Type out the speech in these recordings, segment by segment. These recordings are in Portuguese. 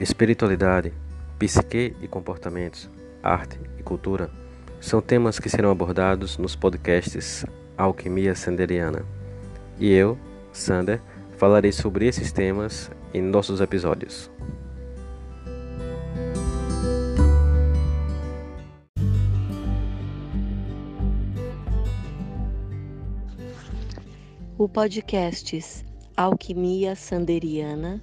Espiritualidade, psique e comportamentos, arte e cultura são temas que serão abordados nos podcasts Alquimia Sanderiana. E eu, Sander, falarei sobre esses temas em nossos episódios. O podcast Alquimia Sanderiana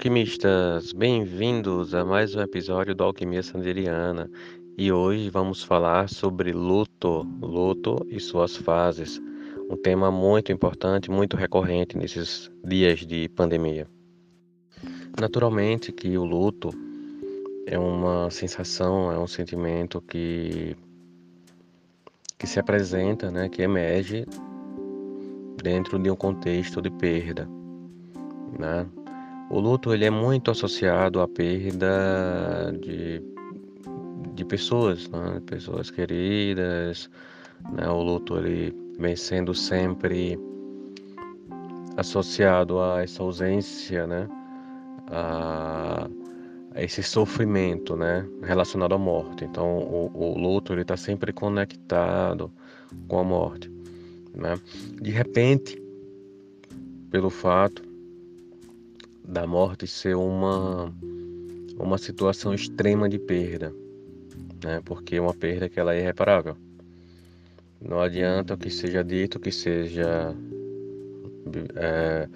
Alquimistas! Bem-vindos a mais um episódio do Alquimia Sanderiana e hoje vamos falar sobre luto, luto e suas fases, um tema muito importante, muito recorrente nesses dias de pandemia. Naturalmente que o luto é uma sensação, é um sentimento que que se apresenta, né, que emerge dentro de um contexto de perda, né? O luto ele é muito associado à perda de, de pessoas, né? pessoas queridas. Né? O luto ele vem sendo sempre associado a essa ausência, né? a, a esse sofrimento, né? relacionado à morte. Então o, o luto está sempre conectado com a morte. Né? De repente, pelo fato da morte ser uma uma situação extrema de perda, né? Porque é uma perda que ela é irreparável. Não adianta que seja dito, que seja é,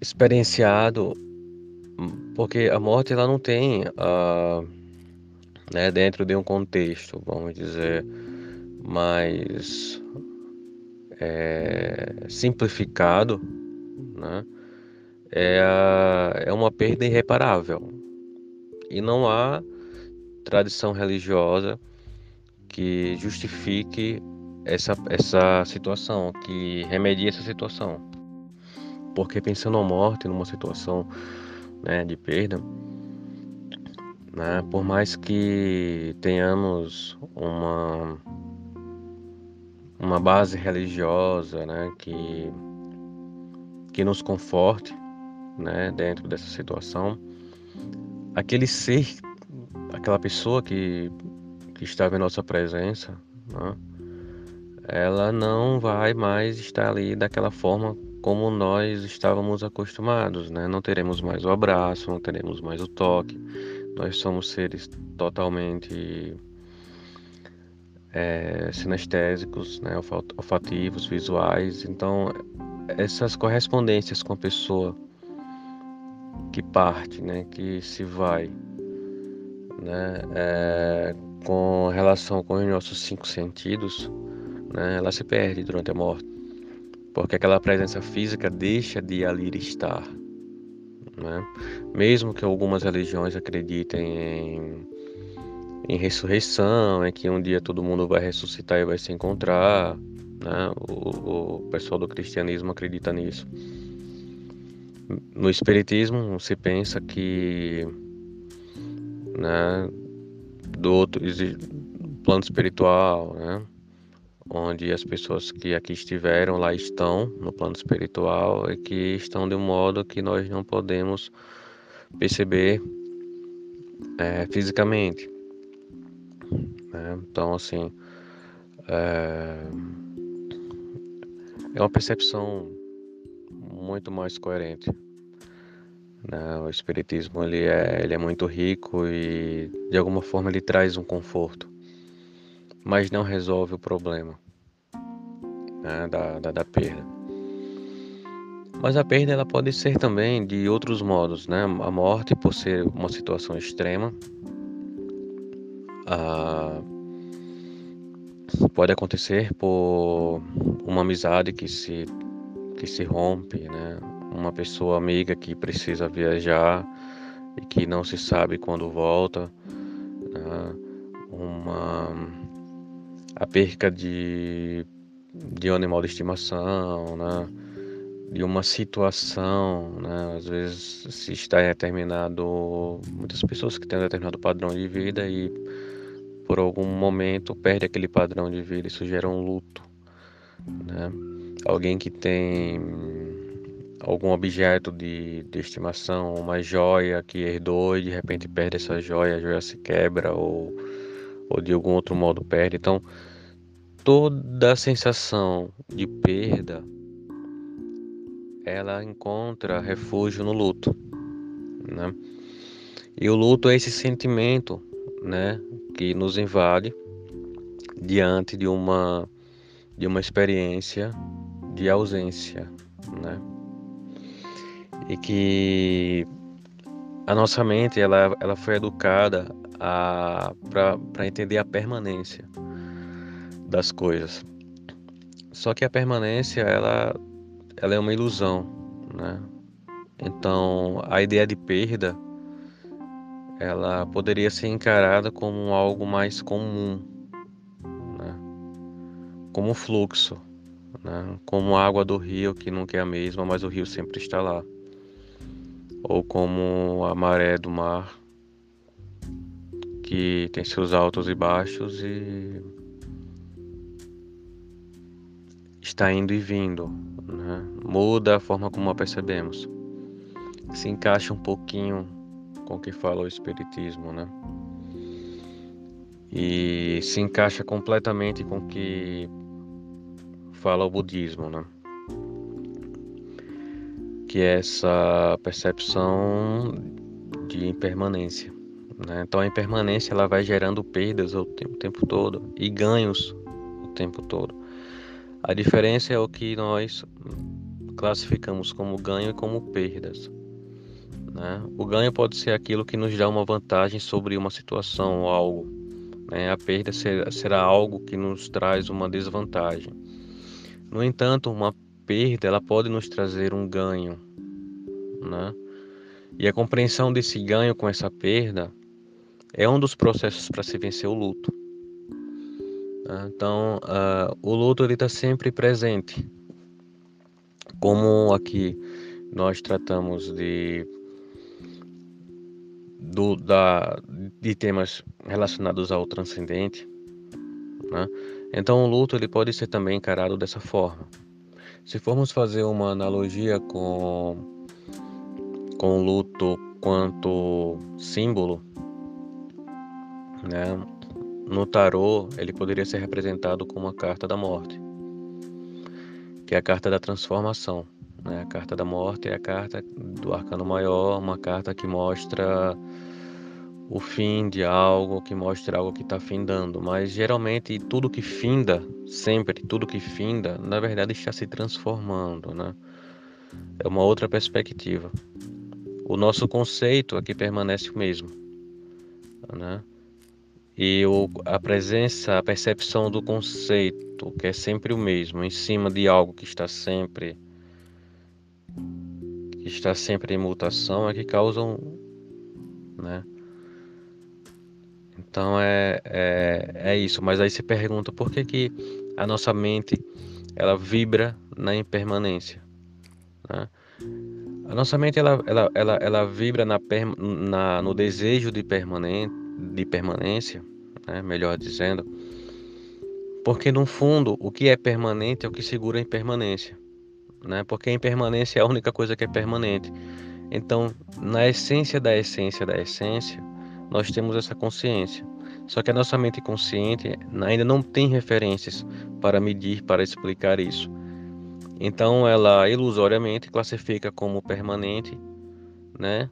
experienciado, porque a morte ela não tem uh, né, dentro de um contexto, vamos dizer, mais é, simplificado, né? é, é uma perda irreparável. E não há tradição religiosa que justifique essa, essa situação, que remedie essa situação. Porque pensando na morte, numa situação né, de perda, né, por mais que tenhamos uma, uma base religiosa né, que que nos conforte, né, dentro dessa situação. Aquele ser, aquela pessoa que, que estava em nossa presença, né, ela não vai mais estar ali daquela forma como nós estávamos acostumados, né? Não teremos mais o abraço, não teremos mais o toque. Nós somos seres totalmente é, sinestésicos, né? olfativos, visuais. Então essas correspondências com a pessoa que parte, né, que se vai, né, é, com relação com os nossos cinco sentidos, né, ela se perde durante a morte, porque aquela presença física deixa de ali estar, né? Mesmo que algumas religiões acreditem em, em ressurreição, em que um dia todo mundo vai ressuscitar e vai se encontrar, né? O, o pessoal do cristianismo acredita nisso. No espiritismo se pensa que né, do outro plano espiritual, né, onde as pessoas que aqui estiveram lá estão no plano espiritual e que estão de um modo que nós não podemos perceber é, fisicamente. Né? Então, assim, é, é uma percepção muito mais coerente. Né? O espiritismo ele é, ele é muito rico e de alguma forma ele traz um conforto, mas não resolve o problema né? da, da, da perda. Mas a perda ela pode ser também de outros modos, né? A morte por ser uma situação extrema, a pode acontecer por uma amizade que se que se rompe, né? Uma pessoa amiga que precisa viajar e que não se sabe quando volta, né? uma a perca de de um animal de estimação, né? de uma situação, né? às vezes se está em determinado, muitas pessoas que têm um determinado padrão de vida e por algum momento perde aquele padrão de vida, isso gera um luto, né? Alguém que tem algum objeto de, de estimação, uma joia que herdou e de repente perde essa joia, a joia se quebra ou, ou de algum outro modo perde. Então, toda a sensação de perda ela encontra refúgio no luto, né? E o luto é esse sentimento, né, que nos invade diante de uma de uma experiência de ausência, né? E que a nossa mente ela, ela foi educada para entender a permanência das coisas. Só que a permanência ela, ela é uma ilusão, né? Então a ideia de perda ela poderia ser encarada como algo mais comum, né? como fluxo, né? como a água do rio que nunca é a mesma, mas o rio sempre está lá, ou como a maré do mar que tem seus altos e baixos e está indo e vindo, né? muda a forma como a percebemos, se encaixa um pouquinho com o que fala o Espiritismo, né? E se encaixa completamente com o que fala o budismo, né? Que é essa percepção de impermanência. Né? Então a impermanência ela vai gerando perdas o tempo, o tempo todo e ganhos o tempo todo. A diferença é o que nós classificamos como ganho e como perdas. Né? O ganho pode ser aquilo que nos dá uma vantagem sobre uma situação ou algo. Né? A perda será, será algo que nos traz uma desvantagem. No entanto, uma perda ela pode nos trazer um ganho, né? E a compreensão desse ganho com essa perda é um dos processos para se vencer o luto. Né? Então, uh, o luto está sempre presente. Como aqui nós tratamos de do, da, de temas relacionados ao transcendente, né? Então o luto ele pode ser também encarado dessa forma. Se formos fazer uma analogia com com o luto quanto símbolo, né? No tarô, ele poderia ser representado como a carta da morte, que é a carta da transformação. Né? A carta da morte é a carta do arcano maior, uma carta que mostra o fim de algo, que mostra algo que está findando. Mas geralmente tudo que finda, sempre tudo que finda, na verdade está se transformando. Né? É uma outra perspectiva. O nosso conceito aqui permanece o mesmo. Né? E o, a presença, a percepção do conceito, que é sempre o mesmo, em cima de algo que está sempre que está sempre em mutação é que causam, né? Então é, é, é isso, mas aí se pergunta por que, que a nossa mente ela vibra na impermanência, né? A nossa mente ela, ela, ela, ela vibra na, na, no desejo de, permanente, de permanência, né? melhor dizendo, porque no fundo o que é permanente é o que segura a impermanência né? Porque a impermanência é a única coisa que é permanente. Então, na essência da essência da essência, nós temos essa consciência. Só que a nossa mente consciente ainda não tem referências para medir, para explicar isso. Então, ela ilusoriamente classifica como permanente, né?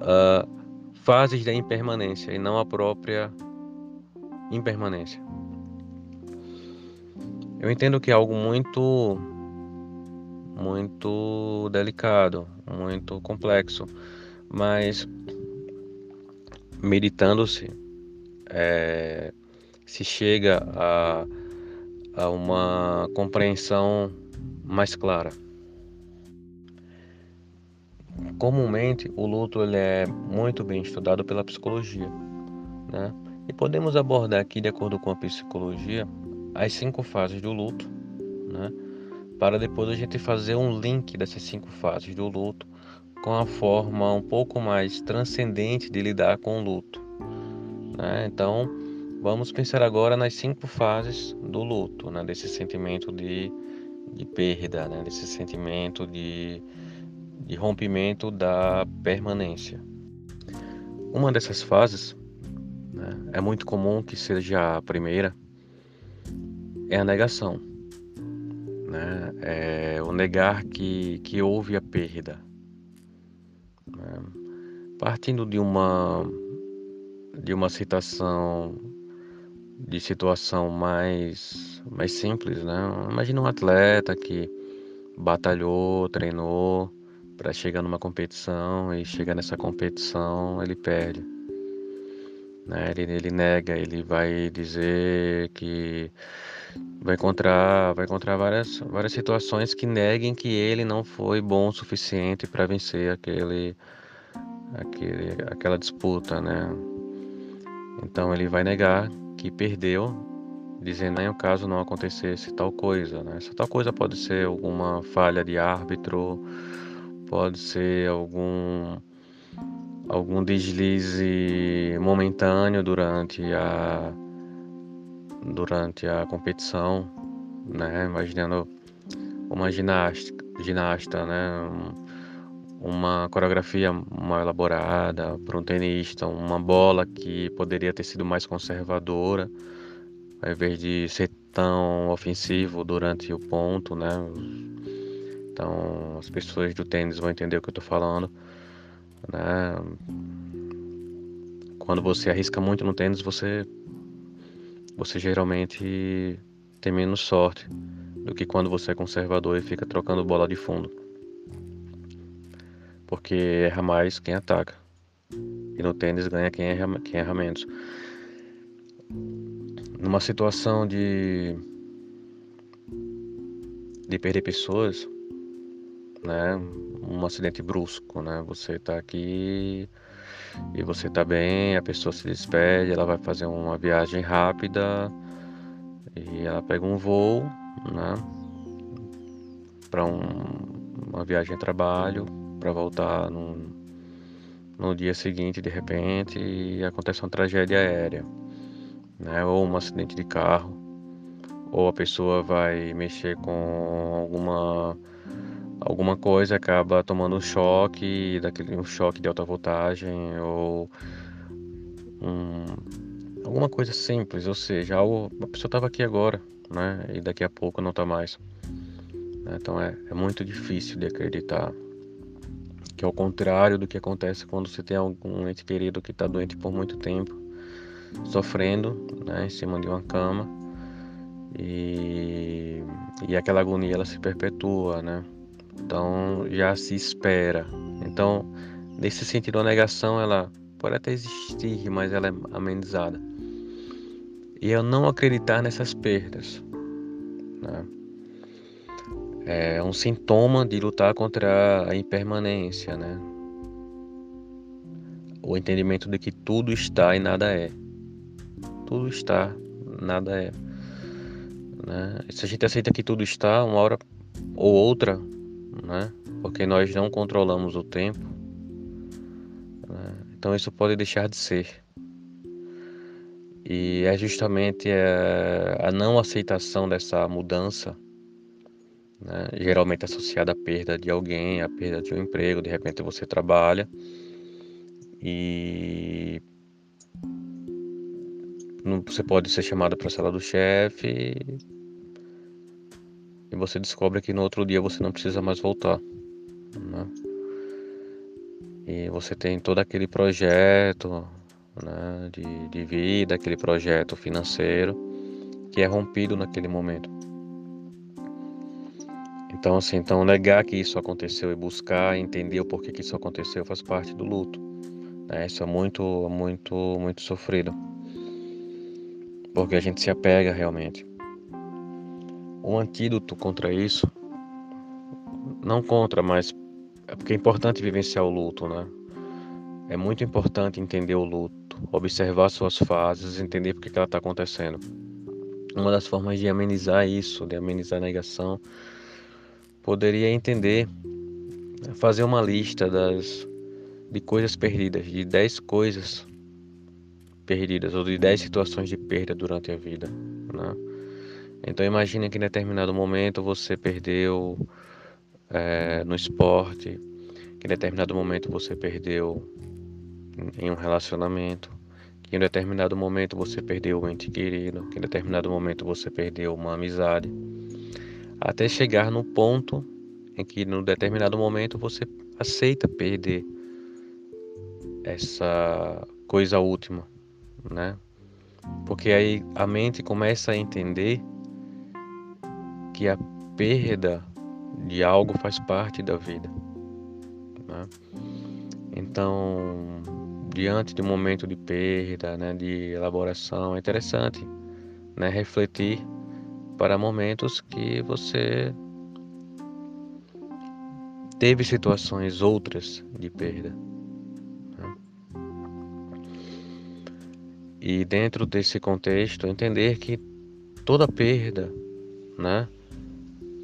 Uh, fases da impermanência e não a própria impermanência. Eu entendo que é algo muito muito delicado, muito complexo, mas meditando-se é, se chega a, a uma compreensão mais clara. Comumente, o luto ele é muito bem estudado pela psicologia, né? E podemos abordar aqui, de acordo com a psicologia, as cinco fases do luto, né? Para depois a gente fazer um link dessas cinco fases do luto com a forma um pouco mais transcendente de lidar com o luto. Né? Então, vamos pensar agora nas cinco fases do luto, né? desse sentimento de, de perda, né? desse sentimento de, de rompimento da permanência. Uma dessas fases né? é muito comum que seja a primeira, é a negação. Né? É o negar que, que houve a perda, né? Partindo de uma de uma citação de situação mais mais simples, né? Imagina um atleta que batalhou, treinou para chegar numa competição e chegar nessa competição ele perde. Né? Ele, ele nega, ele vai dizer que vai encontrar, vai encontrar várias, várias situações que neguem que ele não foi bom o suficiente para vencer aquele, aquele, aquela disputa, né? Então ele vai negar que perdeu, dizendo em caso não acontecesse tal coisa, né? Essa tal coisa pode ser alguma falha de árbitro, pode ser algum algum deslize momentâneo durante a durante a competição, né? Imaginando uma ginástica, ginasta, né? Uma coreografia mal elaborada para um tenista, uma bola que poderia ter sido mais conservadora, ao invés de ser tão ofensivo durante o ponto, né? Então, as pessoas do tênis vão entender o que eu estou falando, né? Quando você arrisca muito no tênis, você você geralmente tem menos sorte do que quando você é conservador e fica trocando bola de fundo. Porque erra mais quem ataca. E no tênis ganha quem erra, quem erra menos. Numa situação de de perder pessoas, né? Um acidente brusco, né? Você tá aqui e você tá bem, a pessoa se despede, ela vai fazer uma viagem rápida e ela pega um voo, né, para um, uma viagem a trabalho, para voltar no, no dia seguinte de repente e acontece uma tragédia aérea, né, ou um acidente de carro, ou a pessoa vai mexer com alguma alguma coisa acaba tomando um choque, daquele um choque de alta voltagem ou um, alguma coisa simples, ou seja, algo, a pessoa estava aqui agora, né? E daqui a pouco não está mais. Então é, é muito difícil de acreditar que é o contrário do que acontece quando você tem algum ente querido que está doente por muito tempo, sofrendo, né, em cima de uma cama e, e aquela agonia ela se perpetua, né? Então já se espera. Então, nesse sentido, a negação ela pode até existir, mas ela é amenizada. E eu não acreditar nessas perdas. Né? É um sintoma de lutar contra a impermanência, né? O entendimento de que tudo está e nada é. Tudo está, nada é. Né? Se a gente aceita que tudo está, uma hora ou outra né? Porque nós não controlamos o tempo. Né? Então isso pode deixar de ser. E é justamente a, a não aceitação dessa mudança, né? geralmente associada à perda de alguém, à perda de um emprego. De repente você trabalha e você pode ser chamado para a sala do chefe e você descobre que no outro dia você não precisa mais voltar. Né? E você tem todo aquele projeto né, de, de vida, aquele projeto financeiro que é rompido naquele momento. Então, assim, então negar que isso aconteceu e buscar entender o porquê que isso aconteceu faz parte do luto. Né? Isso é muito, muito, muito sofrido. Porque a gente se apega realmente. O antídoto contra isso, não contra, mas é porque é importante vivenciar o luto, né? É muito importante entender o luto, observar suas fases, entender por que ela está acontecendo. Uma das formas de amenizar isso, de amenizar a negação, poderia entender, fazer uma lista das de coisas perdidas, de 10 coisas perdidas ou de 10 situações de perda durante a vida, né? Então imagine que em determinado momento você perdeu é, no esporte, que em determinado momento você perdeu em um relacionamento, que em determinado momento você perdeu um ente querido, que em determinado momento você perdeu uma amizade, até chegar no ponto em que no determinado momento você aceita perder essa coisa última, né? Porque aí a mente começa a entender que a perda de algo faz parte da vida. Né? Então, diante de um momento de perda, né, de elaboração, é interessante né, refletir para momentos que você teve situações outras de perda. Né? E dentro desse contexto, entender que toda perda, né,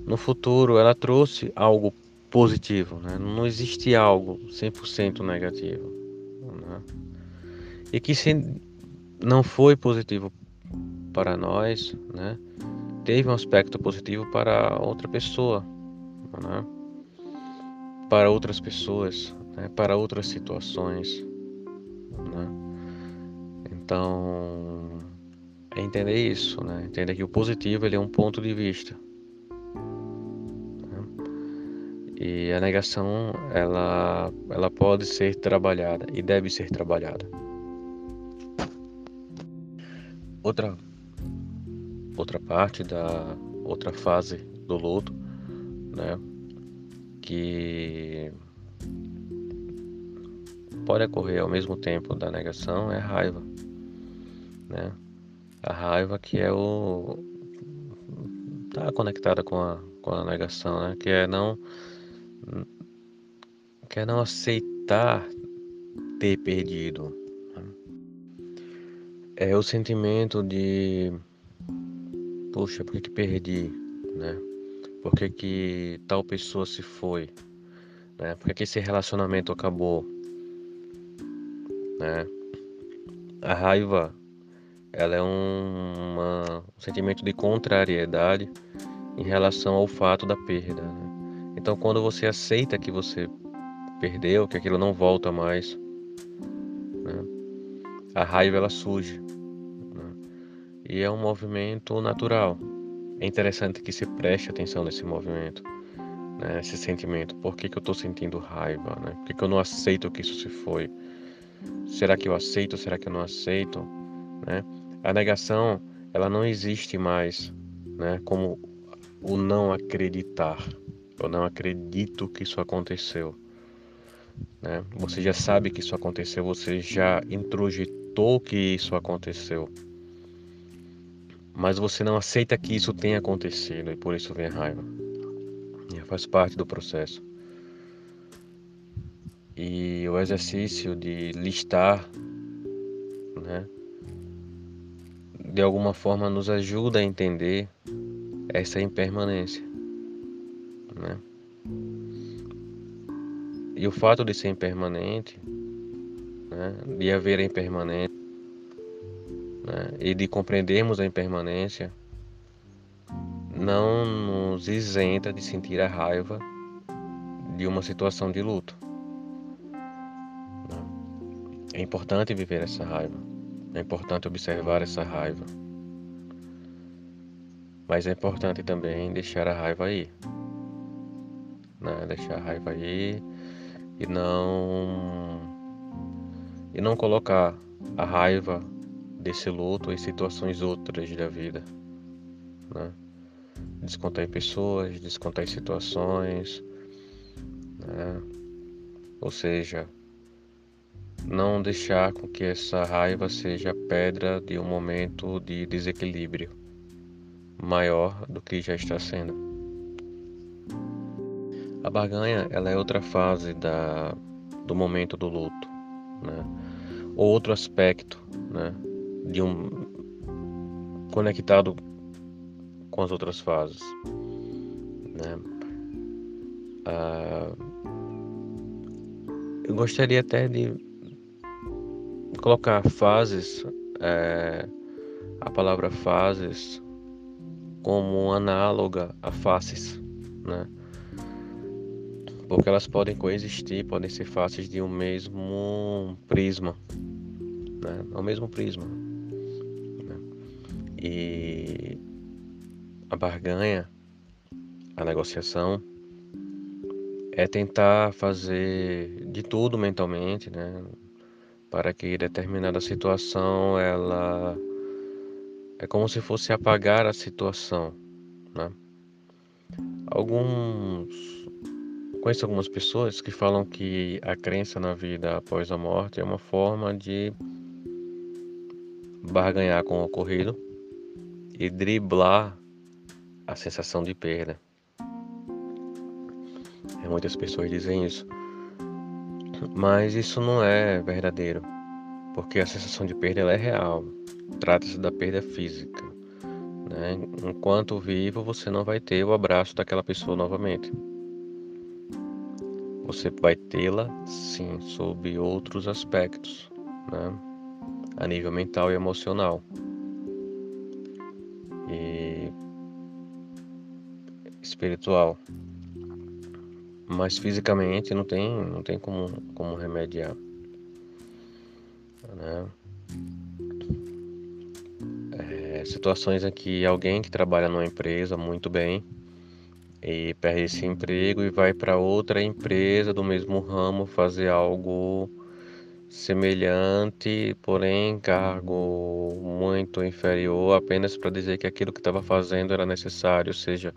no futuro ela trouxe algo positivo, né? não existe algo 100% negativo. Né? E que se não foi positivo para nós, né? teve um aspecto positivo para outra pessoa, né? para outras pessoas, né? para outras situações. Né? Então, é entender isso, né? entender que o positivo ele é um ponto de vista. E a negação, ela, ela pode ser trabalhada e deve ser trabalhada. Outra, outra parte da outra fase do luto, né, que pode ocorrer ao mesmo tempo da negação é a raiva, né? A raiva que é o tá conectada com a com a negação, né? Que é não quer não aceitar ter perdido. É o sentimento de, poxa, por que, que perdi, né? Por que, que tal pessoa se foi, né? Por que, que esse relacionamento acabou, né? A raiva, ela é um, uma, um sentimento de contrariedade em relação ao fato da perda. Né? Então, quando você aceita que você perdeu, que aquilo não volta mais, né? a raiva ela surge. Né? E é um movimento natural. É interessante que se preste atenção nesse movimento, né? sentimento. Por que, que eu estou sentindo raiva? Né? Por que, que eu não aceito que isso se foi? Será que eu aceito? Será que eu não aceito? Né? A negação ela não existe mais né? como o não acreditar. Eu não acredito que isso aconteceu. Né? Você já sabe que isso aconteceu, você já introjetou que isso aconteceu. Mas você não aceita que isso tenha acontecido e por isso vem raiva. E faz parte do processo. E o exercício de listar, né, de alguma forma nos ajuda a entender essa impermanência né? E o fato de ser impermanente, né, de haver a impermanência, né, e de compreendermos a impermanência, não nos isenta de sentir a raiva de uma situação de luto. Né? É importante viver essa raiva, é importante observar essa raiva, mas é importante também deixar a raiva aí né? Deixar a raiva aí e não e não colocar a raiva desse luto em situações outras da vida, né? Descontar em pessoas, descontar em situações, né? Ou seja, não deixar com que essa raiva seja pedra de um momento de desequilíbrio, maior do que já está sendo. A barganha ela é outra fase da, do momento do luto, né? ou outro aspecto né? de um conectado com as outras fases. Né? Ah, eu gostaria até de colocar fases, é, a palavra fases, como análoga a faces, né? Porque elas podem coexistir, podem ser faces de um mesmo prisma, né? É o mesmo prisma. Né? E a barganha, a negociação, é tentar fazer de tudo mentalmente, né? Para que determinada situação ela é como se fosse apagar a situação, né? Alguns conheço algumas pessoas que falam que a crença na vida após a morte é uma forma de barganhar com o ocorrido e driblar a sensação de perda. Muitas pessoas dizem isso. Mas isso não é verdadeiro, porque a sensação de perda é real. Trata-se da perda física. Né? Enquanto vivo, você não vai ter o abraço daquela pessoa novamente. Você vai tê-la, sim, sob outros aspectos, né? a nível mental e emocional. E espiritual mas fisicamente não tem, não tem como, como remediar. Né? É, situações em que alguém que trabalha numa empresa muito bem e perde esse emprego e vai para outra empresa do mesmo ramo fazer algo semelhante, porém cargo muito inferior, apenas para dizer que aquilo que estava fazendo era necessário, ou seja,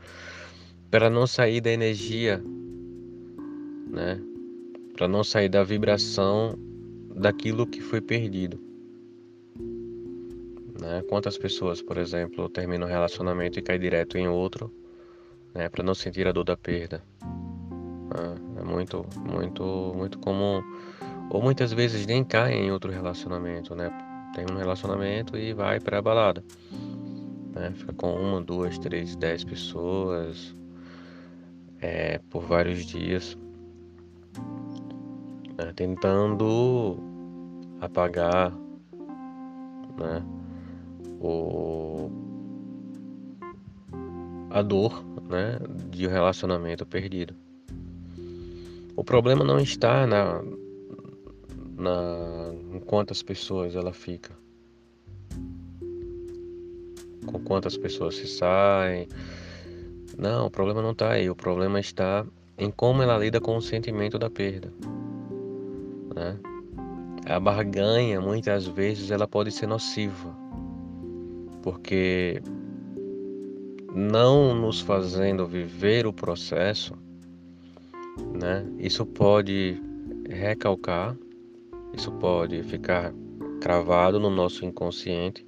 para não sair da energia né? Para não sair da vibração daquilo que foi perdido. Né? Quantas pessoas, por exemplo, terminam um relacionamento e caem direto em outro, né? Para não sentir a dor da perda. Ah, é muito, muito, muito comum. Ou muitas vezes nem caem em outro relacionamento, né? Tem um relacionamento e vai para a balada. Né? Fica com uma, duas, três, dez pessoas é, por vários dias né, tentando apagar né, o, a dor né, de relacionamento perdido. O problema não está na, na em quantas pessoas ela fica, com quantas pessoas se saem. Não, o problema não está aí. O problema está em como ela lida com o sentimento da perda. Né? A barganha, muitas vezes, ela pode ser nociva, porque não nos fazendo viver o processo, né? Isso pode recalcar, isso pode ficar cravado no nosso inconsciente.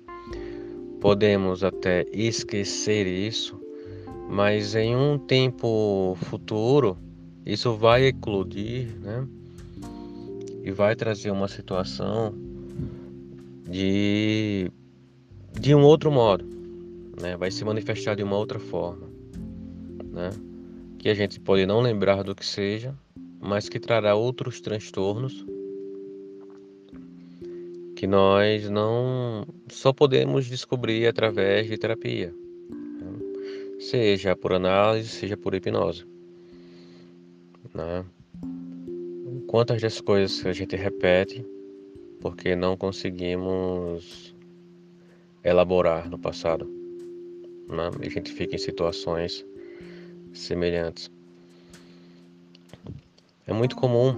Podemos até esquecer isso, mas em um tempo futuro isso vai eclodir, né? e vai trazer uma situação de de um outro modo, né? Vai se manifestar de uma outra forma, né? Que a gente pode não lembrar do que seja, mas que trará outros transtornos que nós não só podemos descobrir através de terapia, né? seja por análise, seja por hipnose, né? Quantas das coisas a gente repete porque não conseguimos elaborar no passado. Né? E a gente fica em situações semelhantes. É muito comum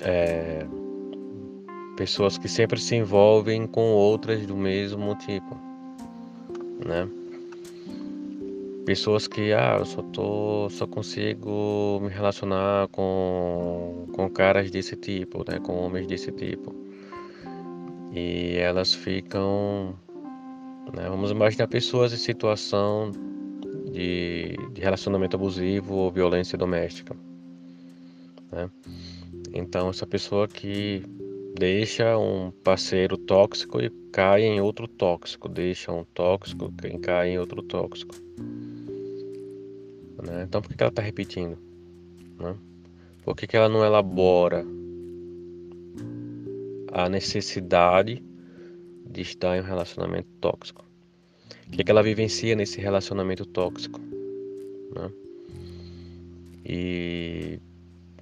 é, pessoas que sempre se envolvem com outras do mesmo tipo, né? pessoas que ah, eu só tô, só consigo me relacionar com, com caras desse tipo, né, com homens desse tipo. E elas ficam Né? Vamos imaginar pessoas em situação de, de relacionamento abusivo ou violência doméstica. Né? Então, essa pessoa que deixa um parceiro tóxico e cai em outro tóxico, deixa um tóxico e cai em outro tóxico. Né? Então, por que ela está repetindo? Né? Por que, que ela não elabora a necessidade de estar em um relacionamento tóxico? O que, que ela vivencia nesse relacionamento tóxico? Né? E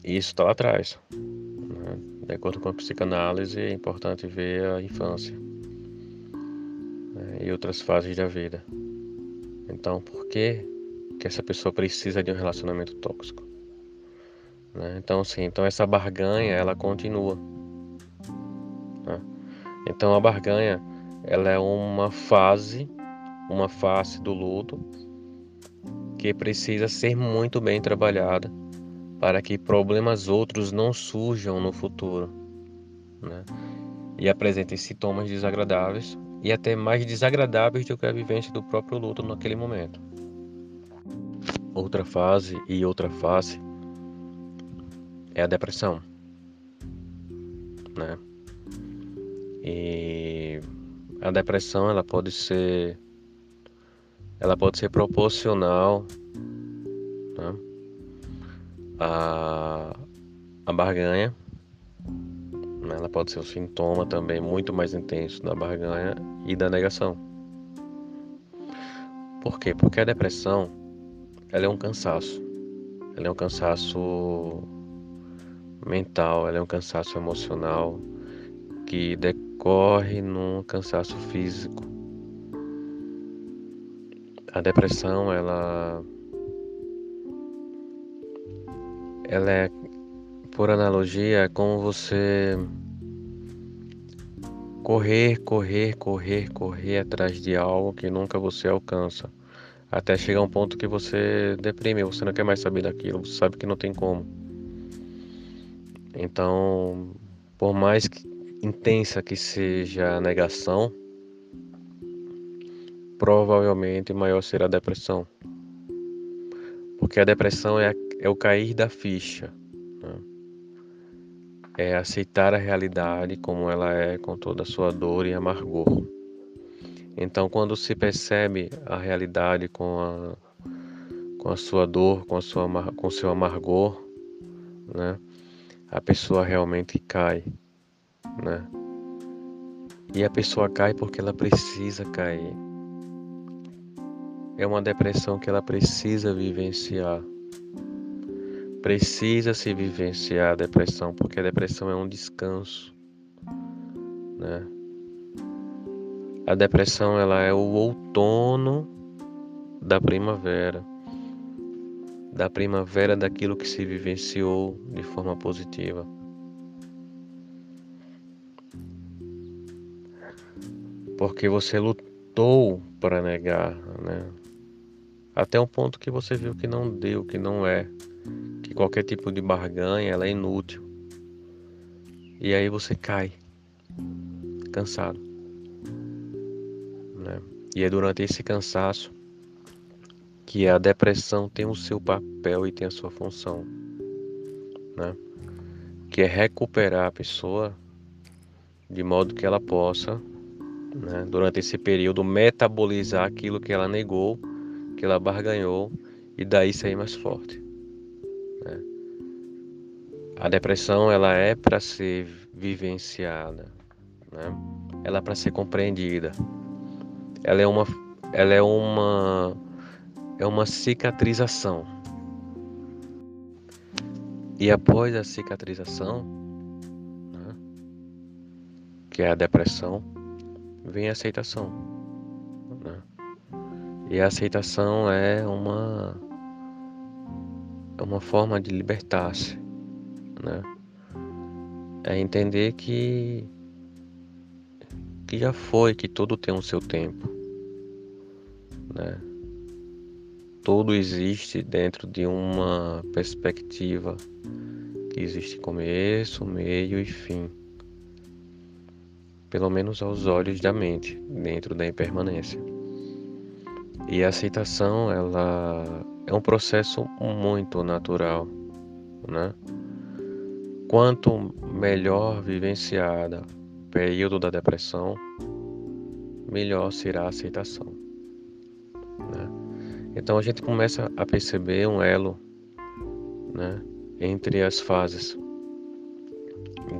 isso está lá atrás. Né? De acordo com a psicanálise, é importante ver a infância né? e outras fases da vida. Então, por que, que essa pessoa precisa de um relacionamento tóxico? Né? Então, sim, então essa barganha ela continua. Então, a barganha ela é uma fase, uma face do luto que precisa ser muito bem trabalhada para que problemas outros não surjam no futuro, né? E apresentem sintomas desagradáveis e até mais desagradáveis do que a vivência do próprio luto naquele momento. Outra fase e outra face é a depressão, né? E a depressão ela pode ser ela pode ser proporcional né? a, a barganha. Né? Ela pode ser um sintoma também muito mais intenso da barganha e da negação. Por quê? Porque a depressão ela é um cansaço. Ela é um cansaço mental, ela é um cansaço emocional que decorre num cansaço físico. A depressão, ela ela é, por analogia, é como você correr, correr, correr, correr atrás de algo que nunca você alcança. Até chegar um ponto que você deprime, você não quer mais saber daquilo, você sabe que não tem como. Então, por mais que intensa que seja a negação, provavelmente maior será a depressão. Porque a depressão é, é o cair da ficha. Né? É aceitar a realidade como ela é, com toda a sua dor e amargor. Então, quando se percebe a realidade com a, com a sua dor, com, a sua, com seu amargor, né? a pessoa realmente cai. Né? E a pessoa cai porque ela precisa cair é uma depressão que ela precisa vivenciar. Precisa se vivenciar a depressão, porque a depressão é um descanso, né? A depressão ela é o outono da primavera, da primavera daquilo que se vivenciou de forma positiva. Porque você lutou para negar, né? Até um ponto que você viu que não deu, que não é, que qualquer tipo de barganha ela é inútil. E aí você cai, cansado. Né? E é durante esse cansaço que a depressão tem o seu papel e tem a sua função, né? Que é recuperar a pessoa de modo que ela possa, né, durante esse período, metabolizar aquilo que ela negou que ela barganhou e daí sair mais forte. Né? A depressão ela é para ser vivenciada, né? ela é para ser compreendida. Ela é uma, ela é uma, é uma cicatrização. E após a cicatrização, né? que é a depressão, vem a aceitação. E a aceitação é uma é uma forma de libertar-se, né? É entender que que já foi, que tudo tem o seu tempo, né? Tudo existe dentro de uma perspectiva que existe começo, meio e fim. Pelo menos aos olhos da mente, dentro da impermanência. E a aceitação, ela é um processo muito natural, né? Quanto melhor vivenciada o período da depressão, melhor será a aceitação. Né? Então a gente começa a perceber um elo né, entre as fases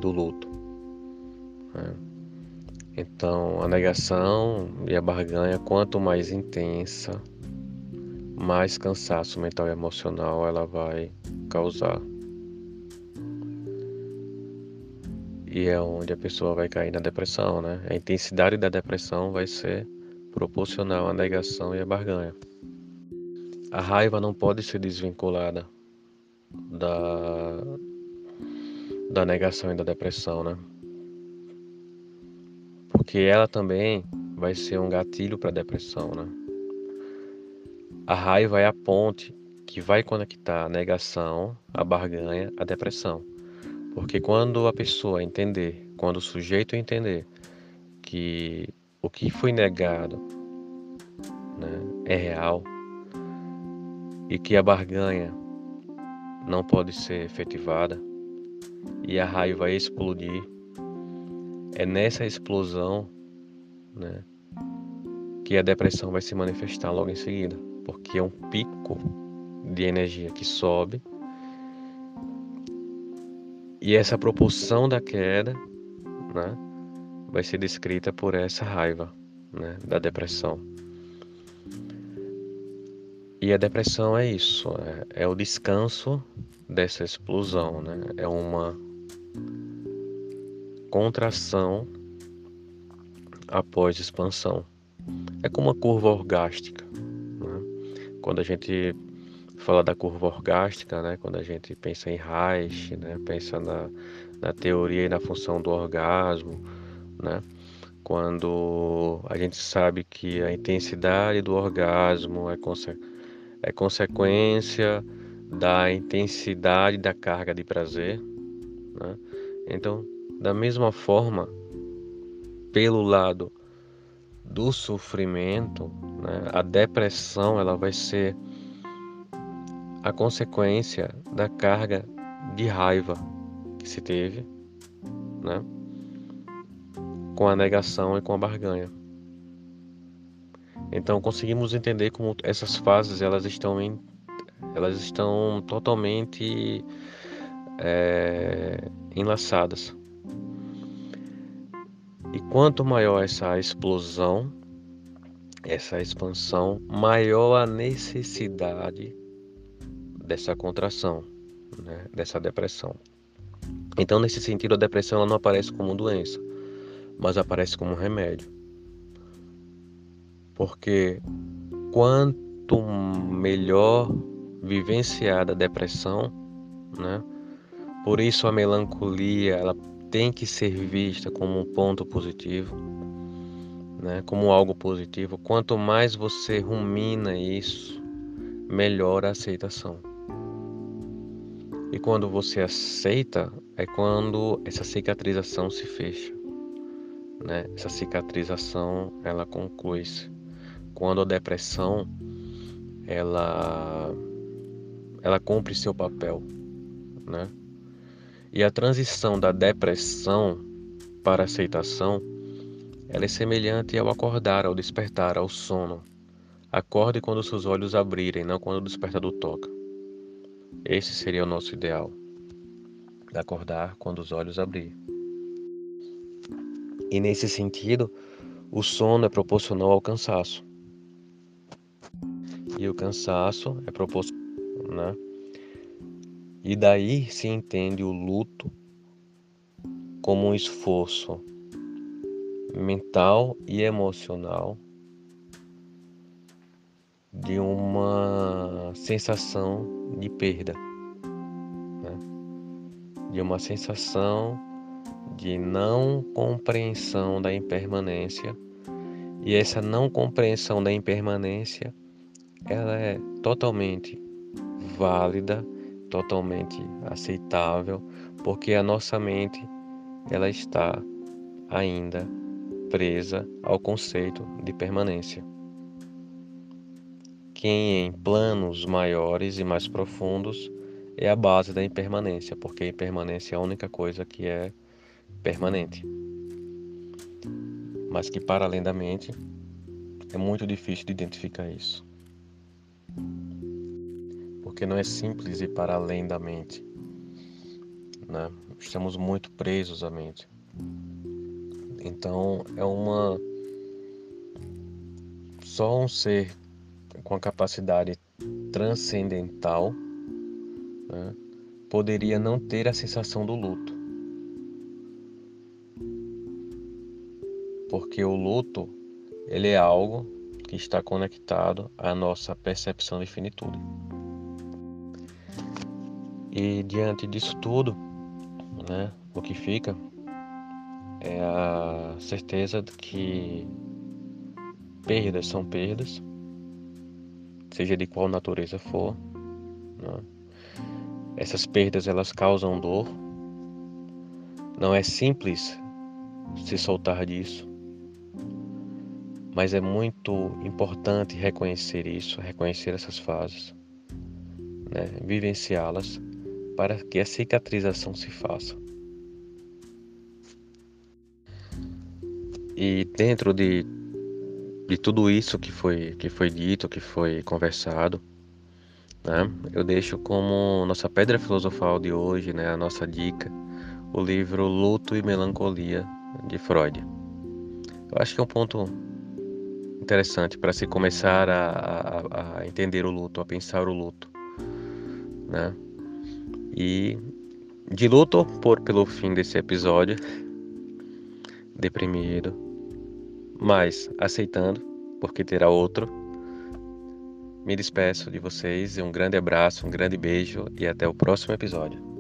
do luto. Né? Então a negação e a barganha, quanto mais intensa, mais cansaço mental e emocional ela vai causar. E é onde a pessoa vai cair na depressão, né? A intensidade da depressão vai ser proporcional à negação e à barganha. A raiva não pode ser desvinculada da, da negação e da depressão, né? Porque ela também vai ser um gatilho para a depressão, né? A raiva é a ponte que vai conectar a negação, a barganha, a depressão. Porque quando a pessoa entender, quando o sujeito entender que o que foi negado né, é real e que a barganha não pode ser efetivada e a raiva explodir, é nessa explosão né, que a depressão vai se manifestar logo em seguida, porque é um pico de energia que sobe e essa propulsão da queda, né, vai ser descrita por essa raiva, né, da depressão. E a depressão é isso, é, é o descanso dessa explosão, né? É uma contração após expansão. É como uma curva orgástica. Né? Quando a gente fala da curva orgástica, né? Quando a gente pensa em Reich, né? Pensa na, na teoria e na função do orgasmo, né? Quando a gente sabe que a intensidade do orgasmo é, conse é consequência da intensidade da carga de prazer, né? Então, da mesma forma, pelo lado do sofrimento, né? a depressão ela vai ser a consequência da carga de raiva que se teve, né? Com a negação e com a barganha. Então conseguimos entender como essas fases elas estão em, elas estão totalmente é, enlaçadas. E quanto maior essa explosão, essa expansão, maior a necessidade dessa contração, né, dessa depressão. Então, nesse sentido, a depressão ela não aparece como doença, mas aparece como remédio. Porque quanto melhor vivenciada a depressão, né, por isso a melancolia ela tem que ser vista como um ponto positivo, né, como algo positivo. Quanto mais você rumina isso, melhor a aceitação. E quando você aceita, é quando essa cicatrização se fecha. Né? Essa cicatrização ela conclui-se. Quando a depressão ela ela cumpre seu papel, né? E a transição da depressão para aceitação, ela é semelhante ao acordar, ao despertar, ao sono. Acorde quando seus olhos abrirem, não quando o despertador toca. Esse seria o nosso ideal. Acordar quando os olhos abrir. E nesse sentido, o sono é proporcional ao cansaço. E o cansaço é proporcional, né? E daí se entende o luto como um esforço mental e emocional de uma sensação de perda, né? de uma sensação de não compreensão da impermanência e essa não compreensão da impermanência ela é totalmente válida, totalmente aceitável, porque a nossa mente ela está ainda presa ao conceito de permanência. Que em planos maiores e mais profundos é a base da impermanência, porque a impermanência é a única coisa que é permanente. Mas que para além da mente é muito difícil de identificar isso. Porque não é simples ir para além da mente. Né? Estamos muito presos à mente. Então é uma. Só um ser com a capacidade transcendental né, poderia não ter a sensação do luto. Porque o luto ele é algo que está conectado à nossa percepção de finitude. E diante disso tudo, né, o que fica é a certeza de que perdas são perdas, seja de qual natureza for. Né? Essas perdas elas causam dor. Não é simples se soltar disso. Mas é muito importante reconhecer isso, reconhecer essas fases, né? vivenciá-las para que a cicatrização se faça. E dentro de, de tudo isso que foi, que foi dito, que foi conversado, né, eu deixo como nossa pedra filosofal de hoje, né, a nossa dica, o livro Luto e Melancolia de Freud. Eu acho que é um ponto interessante para se começar a, a, a, entender o luto, a pensar o luto, né? E de luto por pelo fim desse episódio, deprimido, mas aceitando, porque terá outro. Me despeço de vocês, um grande abraço, um grande beijo e até o próximo episódio.